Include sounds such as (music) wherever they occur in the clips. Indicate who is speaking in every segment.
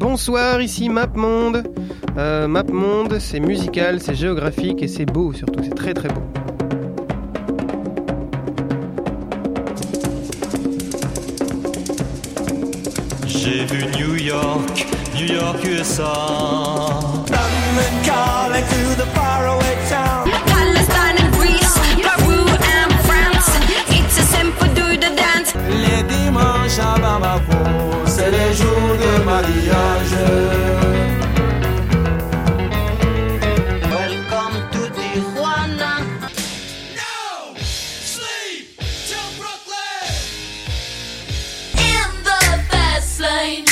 Speaker 1: Bonsoir, ici MapMonde. Euh, MapMonde, c'est musical, c'est géographique et c'est beau surtout, c'est très très beau.
Speaker 2: J'ai vu New York, New York, USA.
Speaker 3: London calling to the faraway town.
Speaker 4: Palestine and Greece, Peru and France. It's a simple do the dance.
Speaker 3: Les dimanches à Bamako, mariage.
Speaker 4: Welcome to Tijuana. In the fast lane.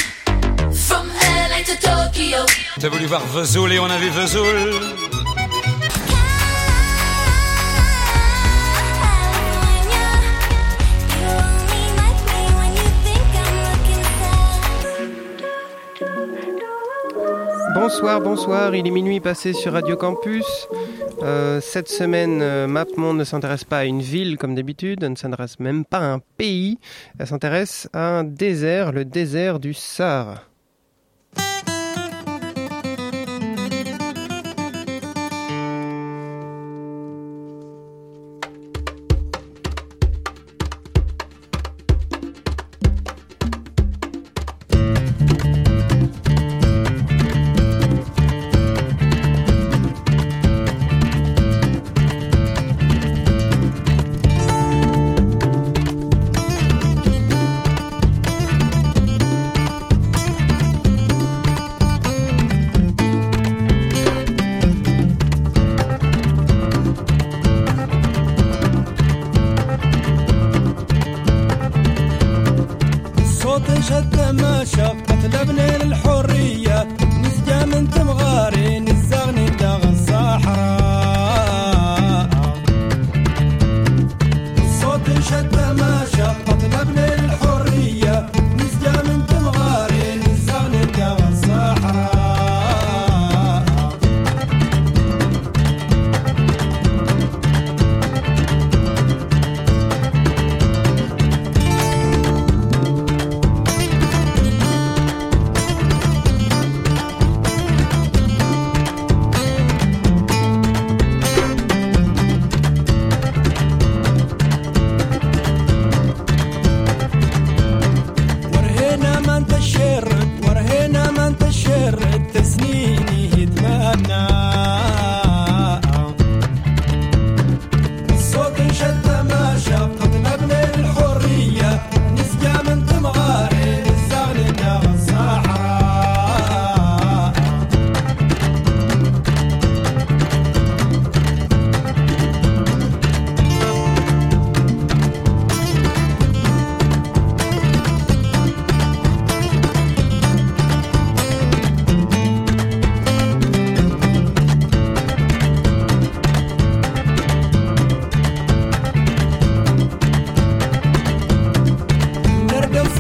Speaker 4: From LA to Tokyo.
Speaker 2: T'as voulu voir Vesoul et on a vu Vesoul.
Speaker 1: Bonsoir, bonsoir, il est minuit passé sur Radio Campus. Euh, cette semaine, euh, ne s'intéresse pas à une ville comme d'habitude, elle ne s'intéresse même pas à un pays, elle s'intéresse à un désert, le désert du Sahara.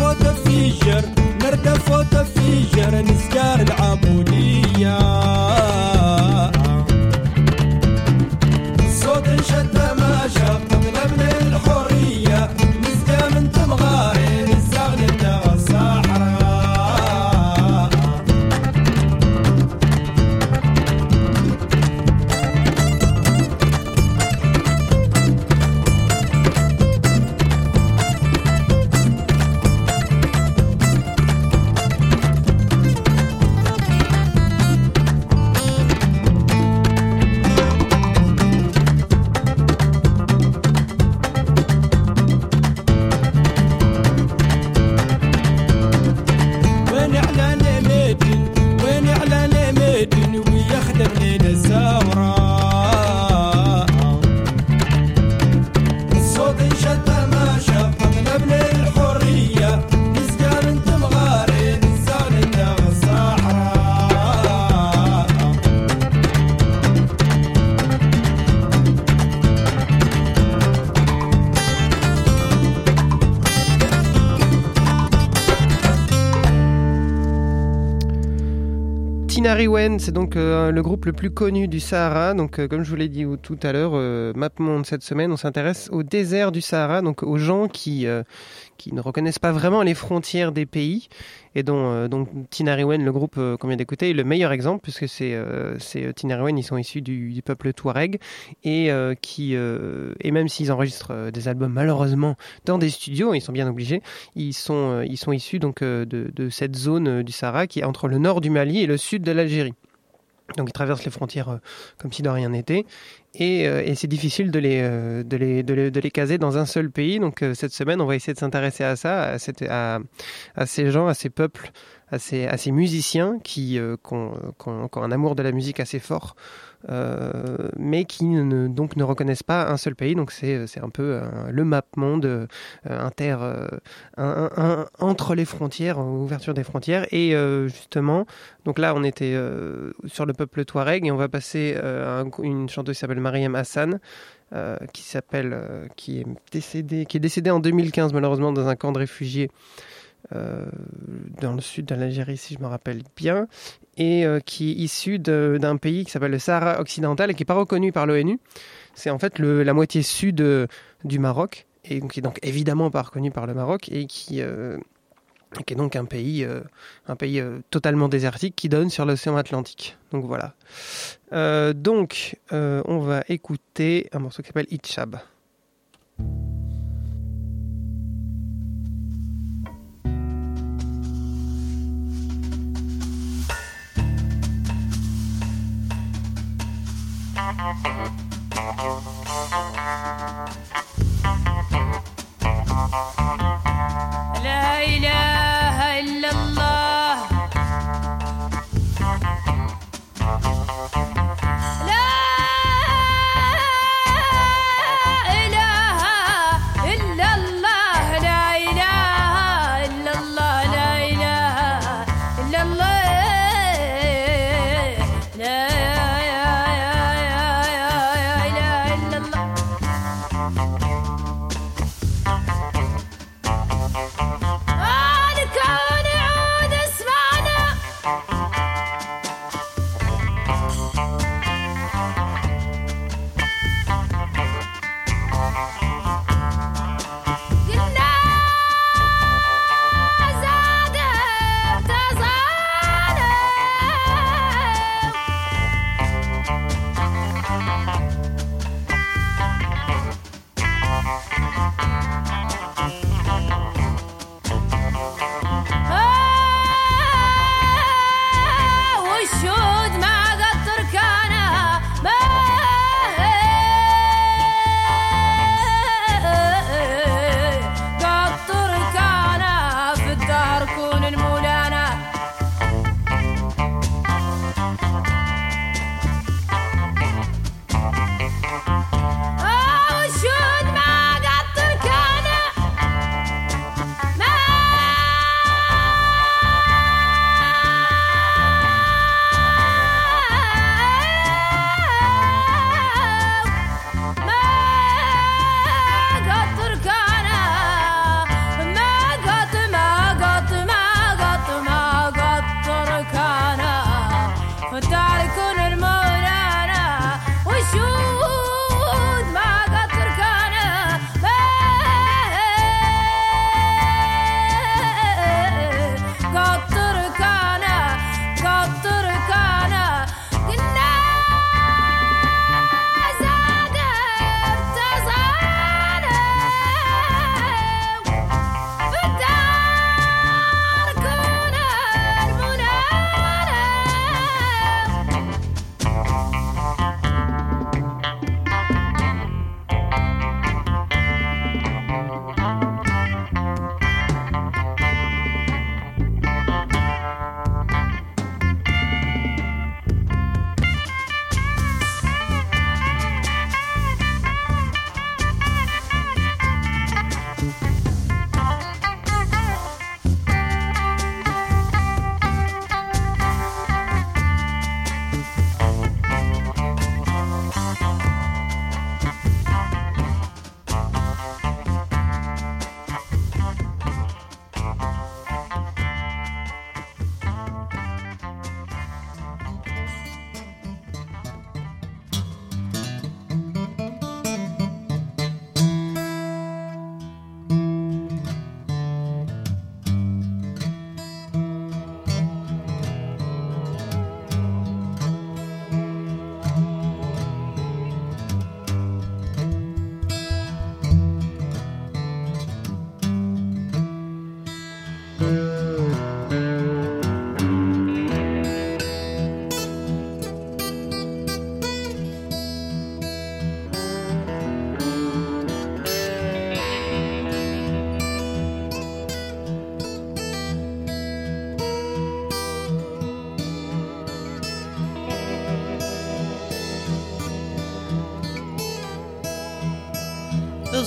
Speaker 3: فوت في الشر نرد فوت فيجر الشر نسكار
Speaker 1: العبوديه C'est donc euh, le groupe le plus connu du Sahara. Donc, euh, comme je vous l'ai dit tout à l'heure, euh, MapMonde cette semaine, on s'intéresse au désert du Sahara, donc aux gens qui,
Speaker 5: qui ne reconnaissent pas vraiment les frontières des pays et euh, donc Tinariwen, le groupe euh, qu'on vient d'écouter, est le meilleur exemple puisque c'est euh, Tinariwen, ils sont issus du, peuple Touareg et qui et même s'ils enregistrent des albums malheureusement dans des studios, ils sont bien obligés, ils sont issus donc de, cette zone du Sahara qui est entre le nord du Mali et le sud de l'Algérie. Donc ils traversent les frontières euh, comme si de rien n'était. Et, euh, et c'est difficile de les, euh, de, les, de, les, de les caser dans un seul pays. Donc cette semaine, on va essayer de s'intéresser à ça, à, à, à ces gens, à ces peuples, à ces, à ces musiciens qui, euh, ont, qui qui ont un amour de la musique assez fort, mais qui ne, donc ne reconnaissent pas un seul pays. Donc c'est un peu euh, le map monde euh, inter, euh, entre les frontières, euh, ouverture des frontières. Et euh, justement, donc là, on était euh, sur le peuple Touareg et on va passer euh, à un- une chanteuse qui s'appelle Mariam Hassan. euh, qui s'appelle, euh, qui est décédée, qui est décédée en 2015 malheureusement dans un camp de réfugiés euh, dans le sud de l'Algérie si je me rappelle bien, et euh, qui est issue de- d'un pays qui s'appelle le Sahara occidental et qui n'est pas reconnu par l'ONU. C'est en fait la moitié sud euh, du Maroc et qui est donc évidemment pas reconnu par le Maroc et qui euh, est donc un pays, euh, un pays euh, totalement désertique qui donne sur l'océan Atlantique. Donc voilà. Euh, donc, euh, on va écouter un morceau qui s'appelle Itchab.
Speaker 6: لا إله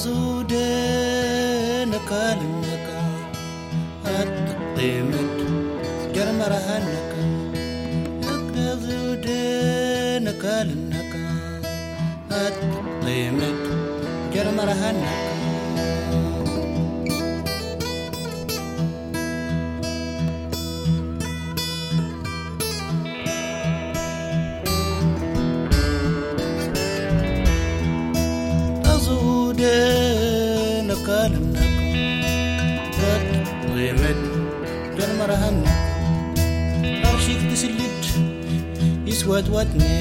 Speaker 7: تزودنك لنك الطيمت جرمرهنك تزودنك لنك الطيمت جرمرهنك تزودنك what next.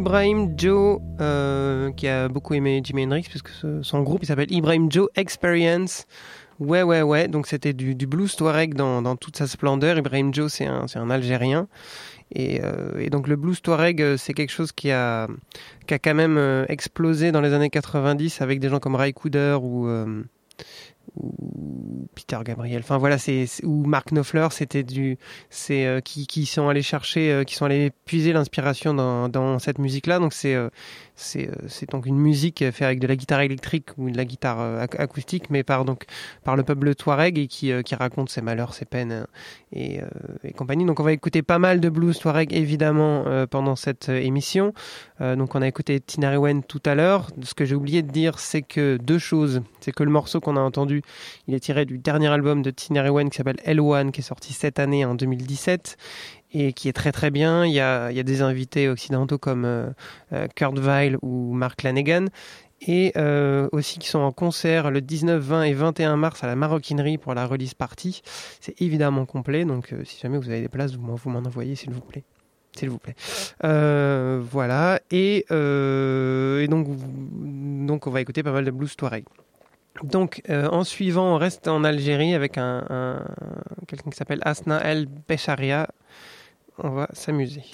Speaker 5: Ibrahim Joe, euh, qui a beaucoup aimé Jimi Hendrix, puisque son groupe s'appelle Ibrahim Joe Experience. Ouais, ouais, ouais. Donc c'était du, du blues touareg dans, toute sa splendeur. Ibrahim Joe, c'est un, Algérien. Et, euh, et donc le blues touareg, euh, c'est quelque chose qui a, quand même explosé dans les années 90 avec des gens comme Ray Cooder ou, ou Peter Gabriel. Enfin voilà, c'est ou Mark Knopfler, c'était du, c'est euh, qui, qui sont allés chercher, euh, qui sont allés puiser l'inspiration dans, dans cette musique-là. Donc c'est euh, c'est euh, c'est donc une musique faite avec de la guitare électrique ou de la guitare euh, ac- acoustique, mais par donc par le peuple touareg et qui euh, qui raconte ses malheurs, ses peines et, compagnie. Donc on va écouter pas mal de blues touareg évidemment pendant cette émission. Donc on a écouté Tinariwen tout à l'heure. Ce que j'ai oublié de dire, c'est que deux choses. C'est que le morceau qu'on a entendu, il est tiré du dernier album de Tinariwen qui s'appelle L1, qui est sorti cette année en 2017 et qui est très très bien. Il y a, il y a des invités occidentaux comme euh, euh, Kurt Weill ou Mark Lanegan et euh, aussi qui sont en concert le 19, 20 et 21 mars à la Maroquinerie pour la release party. C'est évidemment complet, donc si jamais vous avez des places, vous m'en envoyez s'il vous plaît. S'il vous plaît. Voilà. Et, donc, donc, on va écouter pas mal de blues touareg. Donc, en suivant, on reste en Algérie avec un- quelqu'un qui s'appelle Asna El Becharia. On va s'amuser.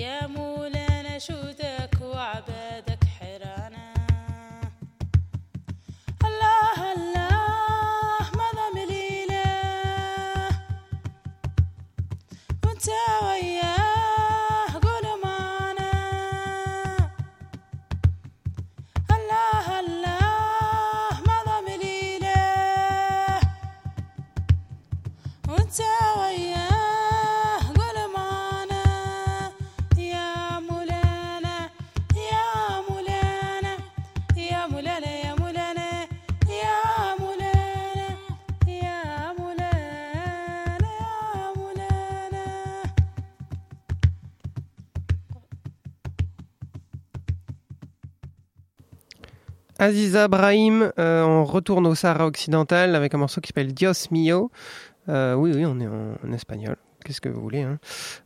Speaker 3: يا
Speaker 6: مولانا شو ذاك وعباد
Speaker 5: Aziza Brahim, euh, on retourne au Sahara occidental avec un morceau qui s'appelle Dios Mio. Euh, oui, oui, on est en, espagnol. Qu'est-ce que vous voulez hein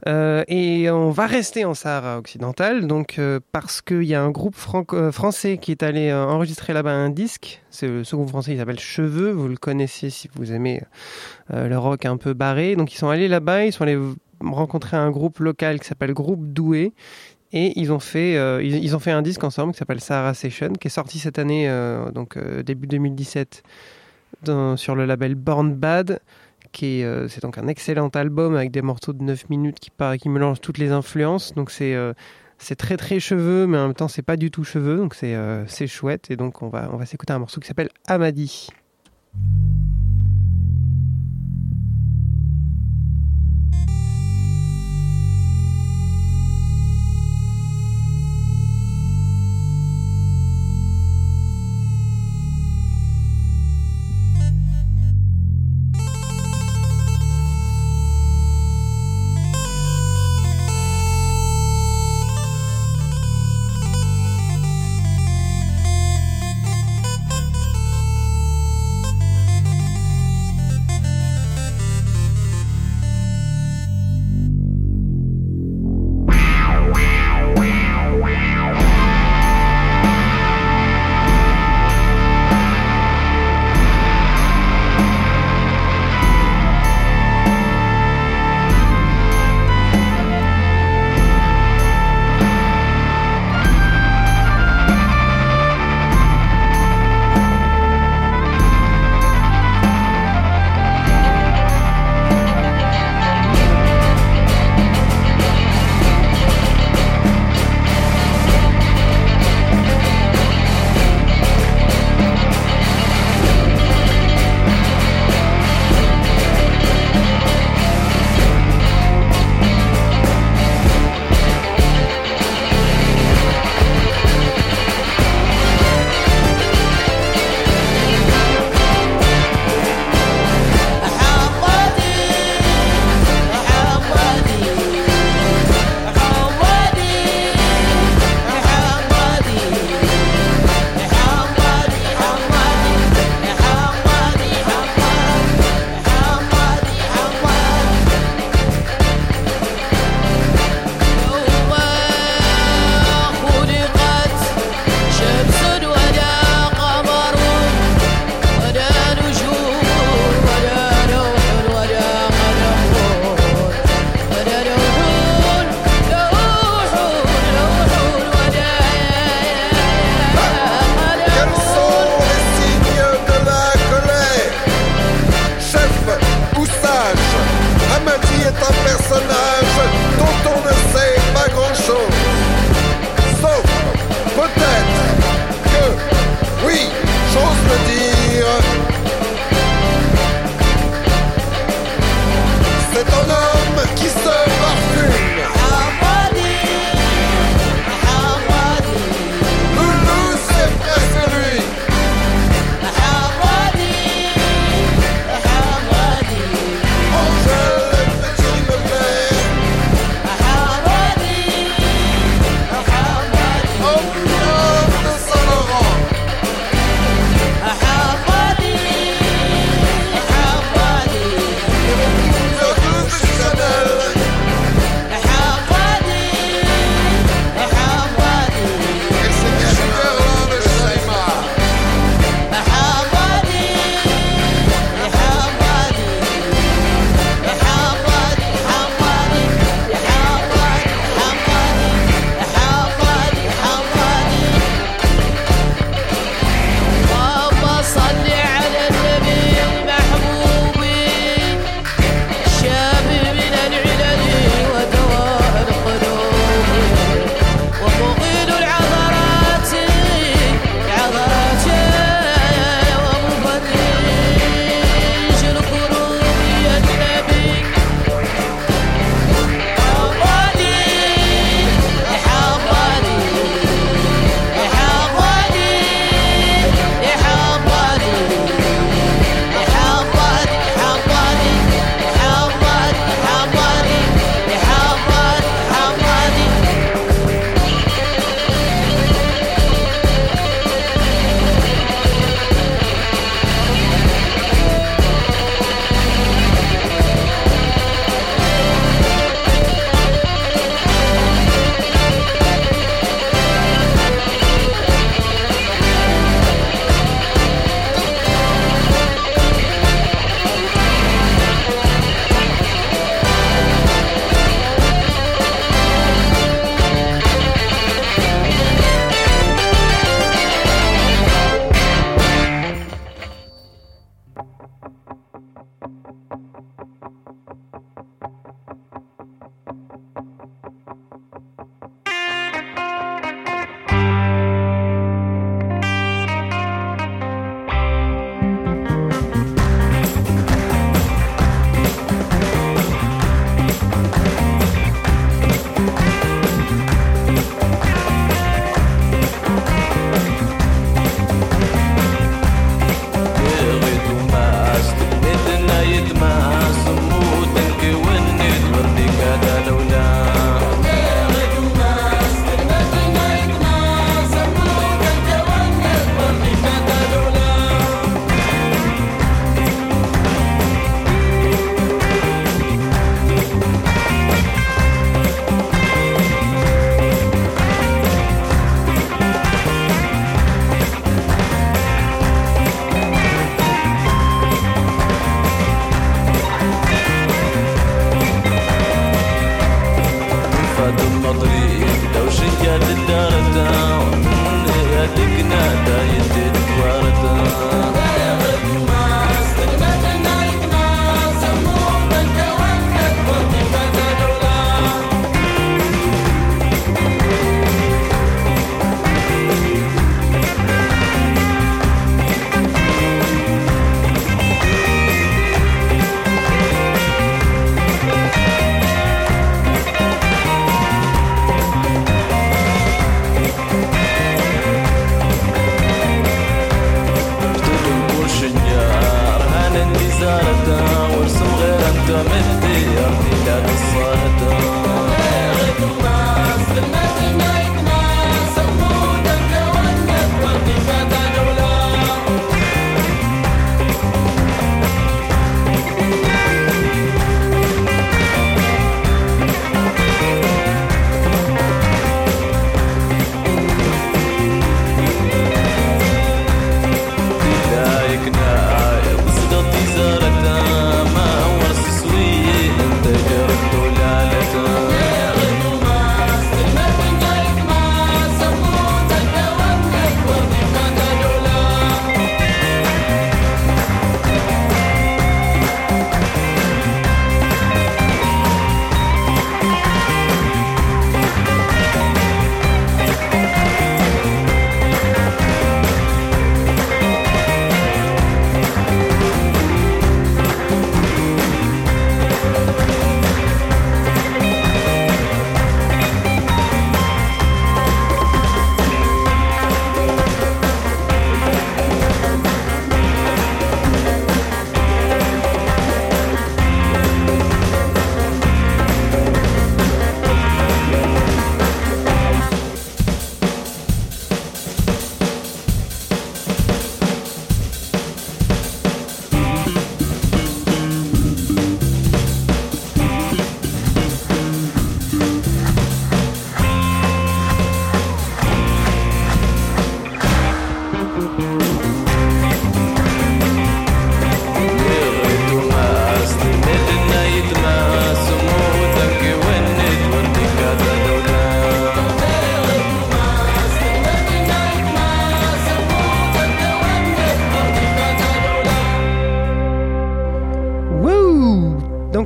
Speaker 5: Euh, Et on va rester en Sahara occidental, donc parce qu'il y a un groupe français qui est allé enregistrer là-bas un disque. C'est ce groupe français, il s'appelle Cheveux. Vous le connaissez si vous aimez le rock un peu barré. Donc ils sont allés là-bas, ils sont allés rencontrer un groupe local qui s'appelle Groupe Doué. Et ils ont fait, euh, ils, ont fait un disque ensemble qui s'appelle Sahara Session, qui est sorti cette année, euh, donc euh, début 2017, dans- sur le label Born Bad. Qui est, c'est donc un excellent album avec des morceaux de 9 minutes qui, qui mélangent toutes les influences. Donc c'est c'est très très cheveux, mais en même temps c'est pas du tout cheveux, donc c'est c'est chouette. Et donc on va, on va s'écouter un morceau qui s'appelle Amadi.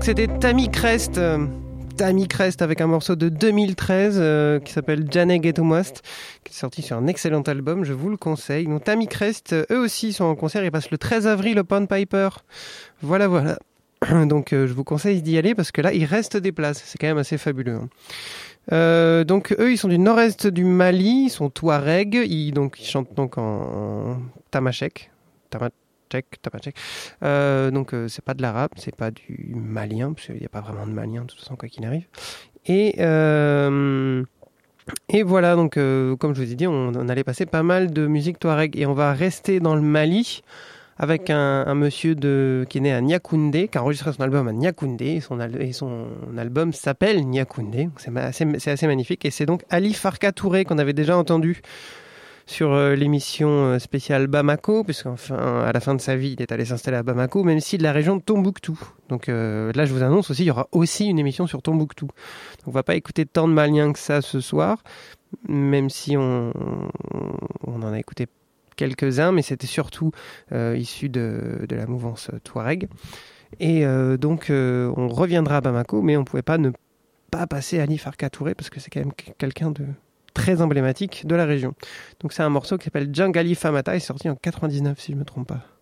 Speaker 5: C'était Tammy Crest. euh, Tammy Crest avec un morceau de 2013 euh, qui s'appelle Janet Get Most, qui est sorti sur un excellent album, je vous le conseille. Donc Tammy Crest, euh, eux aussi sont en concert, ils passent le 13 avril au Pond Piper. Voilà, voilà. (coughs) Donc je vous conseille d'y aller parce que là il reste des places, c'est quand même assez fabuleux. hein. Donc eux ils sont du nord-est du Mali, ils sont Touareg, ils, chantent donc en, en tamashek. Tamashek, tamashek. Euh, donc euh, c'est pas de l'arabe, c'est pas du malien, parce qu'il n'y a pas vraiment de malien de toute façon quoi qu'il arrive. Et, euh, et voilà, donc euh, comme je vous ai dit, on, allait passer pas mal de musique touareg et on va rester dans le Mali avec un, monsieur de, qui est né à Niakoundé, qui a enregistré son album à Niakoundé, et son, album s'appelle Niakoundé, c'est assez, assez magnifique, et c'est donc Ali Farka Touré qu'on avait déjà entendu sur euh, l'émission euh, spéciale Bamako, puisqu'enfin, à la fin de sa vie, il est allé s'installer à Bamako, même si de la région de Tombouctou. Donc euh, là, je vous annonce aussi, il y aura aussi une émission sur Tombouctou. Donc, on va pas écouter tant de Maliens que ça ce soir, même si on, on en a écouté quelques-uns, mais c'était surtout issu de, de la mouvance Touareg. Et donc, on reviendra à Bamako, mais on pouvait pas ne pas passer Ali Farka Touré, parce que c'est quand même quelqu'un de très emblématique de la région. Donc c'est un morceau qui s'appelle Djangali Famata, est sorti en 99 si je me trompe pas.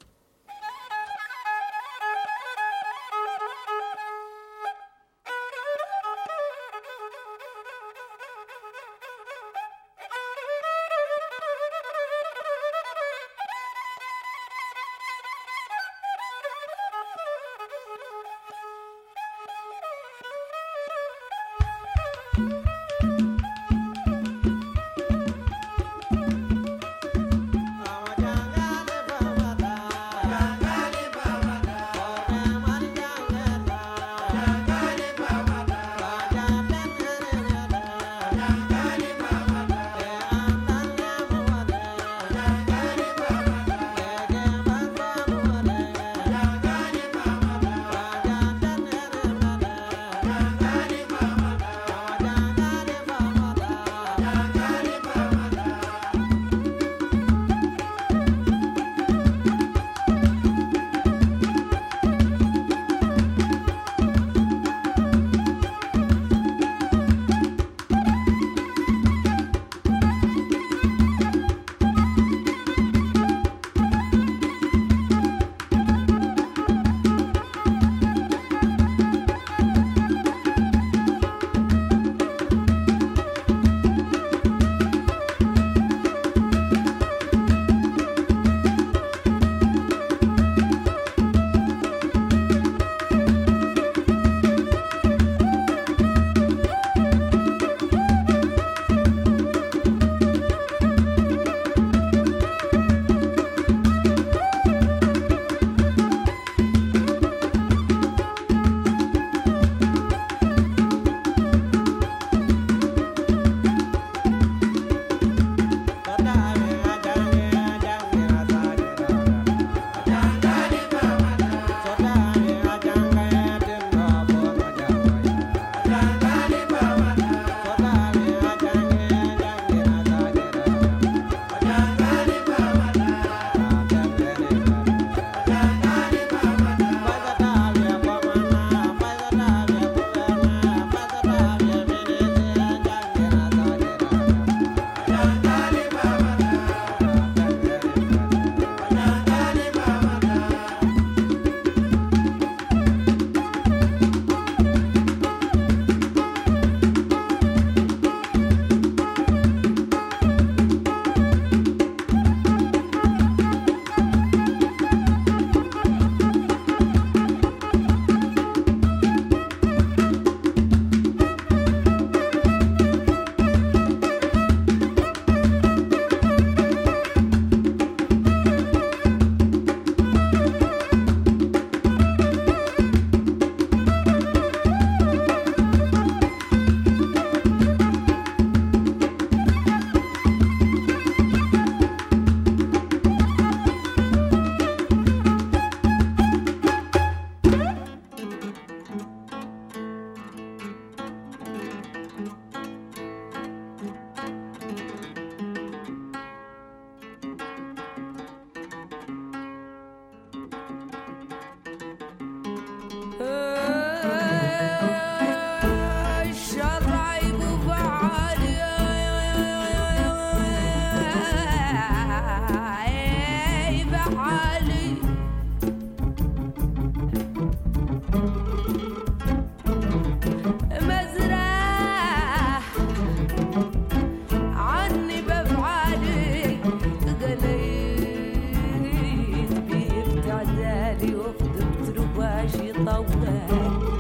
Speaker 8: the
Speaker 6: way.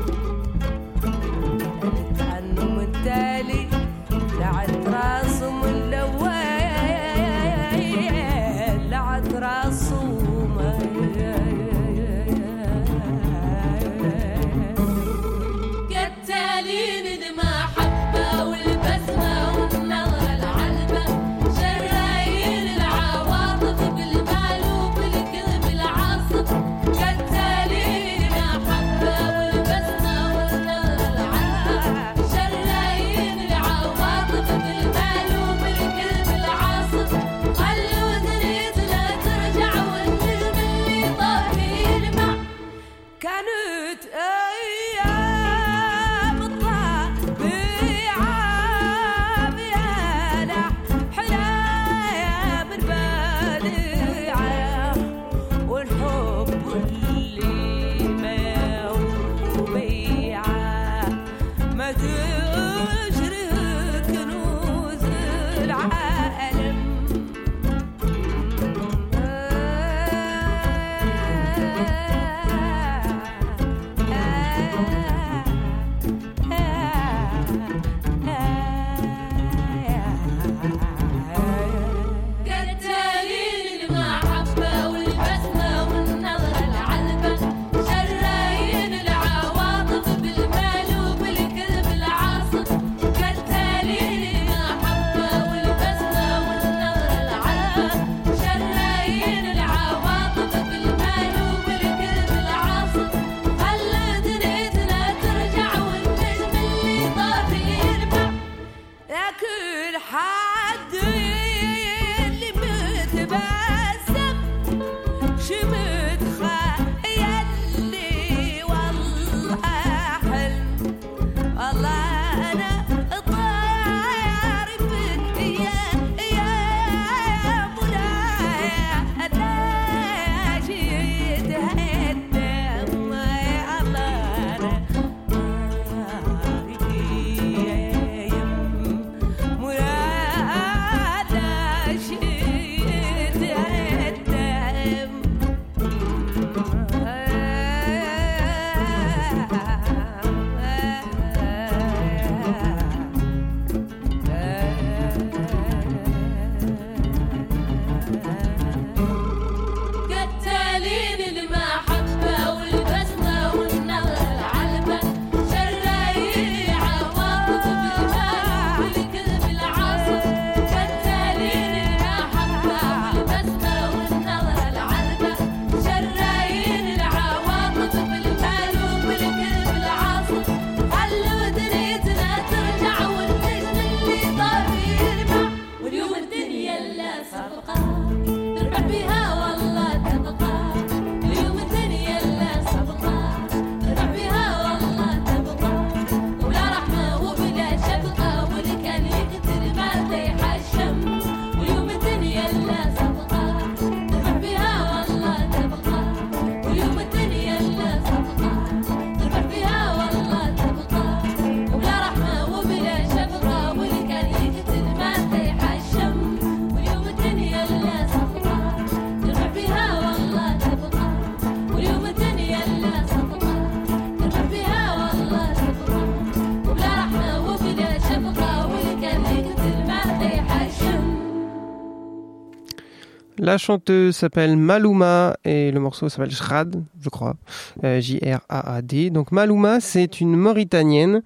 Speaker 6: Chanteuse s'appelle Maluma et le morceau s'appelle Jrad, je crois, euh, J-R-A-A-D. Donc Maluma, c'est une Mauritanienne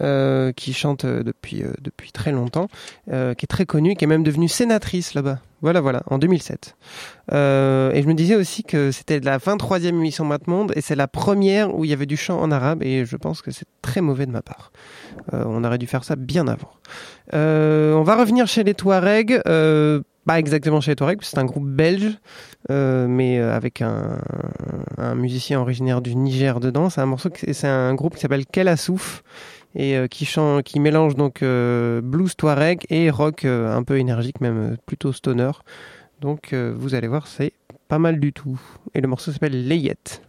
Speaker 6: euh, qui chante euh, depuis, euh, depuis très longtemps, qui est très connue, qui est même devenue sénatrice là-bas. Voilà, voilà, en 2007. Et je me disais aussi que c'était la 23e émission Mat Monde et c'est la première où il y avait du chant en arabe et je pense que c'est très mauvais de ma part. On aurait dû faire ça bien avant. On va revenir chez les Touaregs
Speaker 9: pas exactement chez les Touaregs, c'est un groupe belge, euh, mais euh, avec un, musicien originaire du Niger dedans. C'est un morceau, c'est un groupe qui s'appelle Kelassouf et euh, qui mélange donc blues Touareg et rock un peu énergique, même plutôt stoner. Donc vous allez voir, c'est pas mal du tout. Et le morceau s'appelle Layette.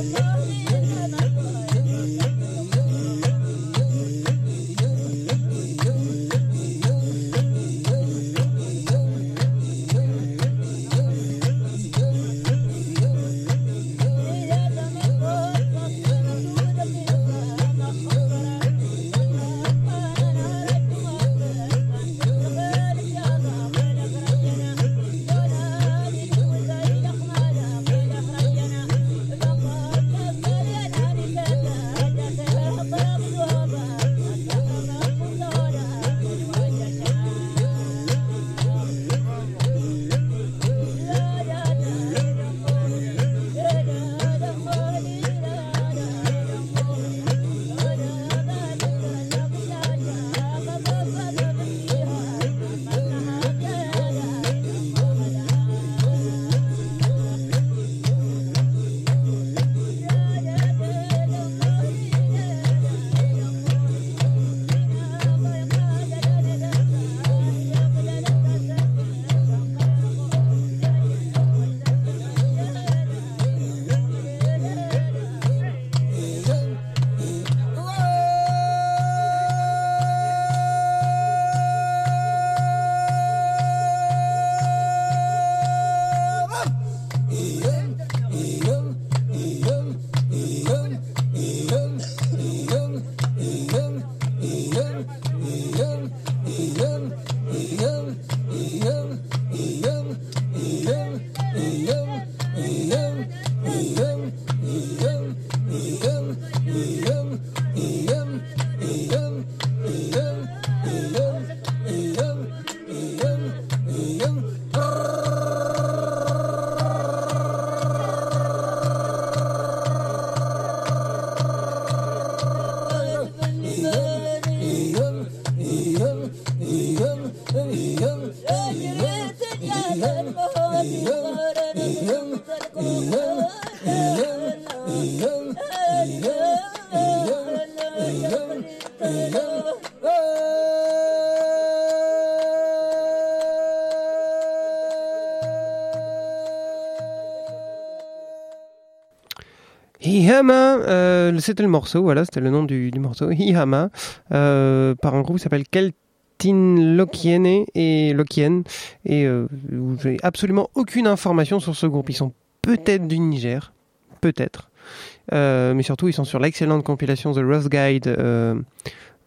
Speaker 5: Thank. C'était le morceau, voilà, c'était le nom du, morceau, (laughs) Hihama, euh, par un groupe qui s'appelle Keltin Lokiene et Lokien, et euh, j'ai absolument aucune information sur ce groupe. Ils sont peut-être du Niger, peut-être, Euh, mais surtout ils sont sur l'excellente compilation The Rough Guide euh,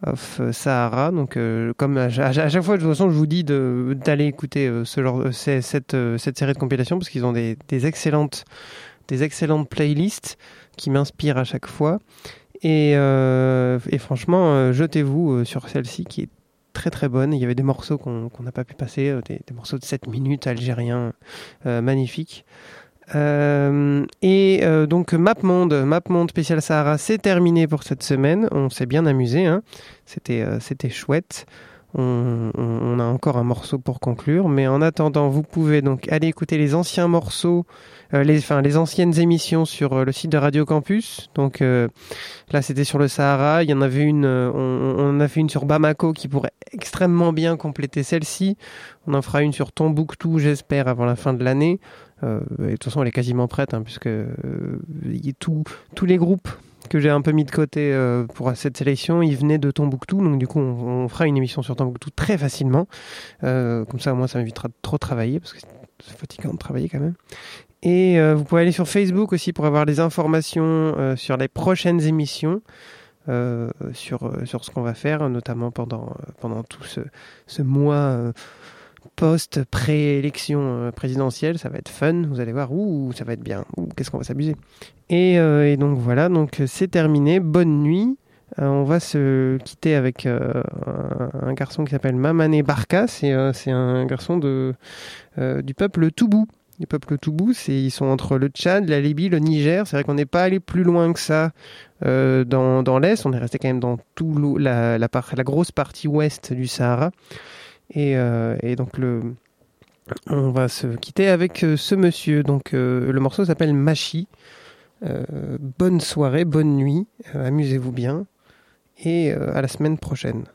Speaker 5: of Sahara. Donc, comme à, chaque fois, de toute façon, je vous dis d'aller écouter ce genre, cette, cette série de compilations parce qu'ils ont des excellentes, des excellentes playlists qui m'inspirent à chaque fois. Et, euh, franchement, euh, jetez-vous euh, sur celle-ci qui est très très bonne. Il y avait des morceaux qu'on n'a pas pu passer, des, morceaux de 7 minutes algériens magnifiques. Et donc MapMonde, MapMonde spécial Sahara, c'est terminé pour cette semaine. On s'est bien amusé, hein. c'était chouette. On, on- a encore un morceau pour conclure, mais en attendant, vous pouvez donc aller écouter les anciens morceaux, euh, les, enfin les anciennes émissions sur euh, le site de Radio Campus. Donc euh, là, c'était sur le Sahara. Il y en avait une, euh, on, on a fait une sur Bamako qui pourrait extrêmement bien compléter celle-ci. On en fera une sur Tombouctou, j'espère, avant la fin de l'année. Euh, de toute façon, elle est quasiment prête, hein, puisque tout- tous les groupes que j'ai un peu mis de côté euh, pour cette sélection, ils venaient de Tombouctou. Donc du coup, on, fera une émission sur Tombouctou très facilement. Euh, comme ça, moi, ça m'évitera de trop travailler, parce que c'est fatigant de travailler quand même. Et euh, vous pouvez aller sur Facebook aussi pour avoir les informations sur les prochaines émissions. sur, sur ce qu'on va faire, notamment pendant, pendant tout ce, ce mois post-préélection présidentielle. Ça va être fun, vous allez voir, ouh, ça va être bien, qu'est-ce qu'on va s'amuser. Et, euh, et donc voilà, donc euh, c'est terminé, bonne nuit. Euh, on va se quitter avec un, garçon qui s'appelle Mamane Barka, c'est un garçon du peuple Toubou. Du peuple Toubou, ils sont entre le Tchad, la Libye, le Niger. C'est vrai qu'on n'est pas allé plus loin que ça dans, l'est. On est resté quand même dans la, grosse partie ouest du Sahara. Et, donc on va se quitter avec ce monsieur. Donc le morceau s'appelle Machi. Euh, bonne soirée, bonne nuit, euh, amusez-vous bien et euh, à la semaine prochaine.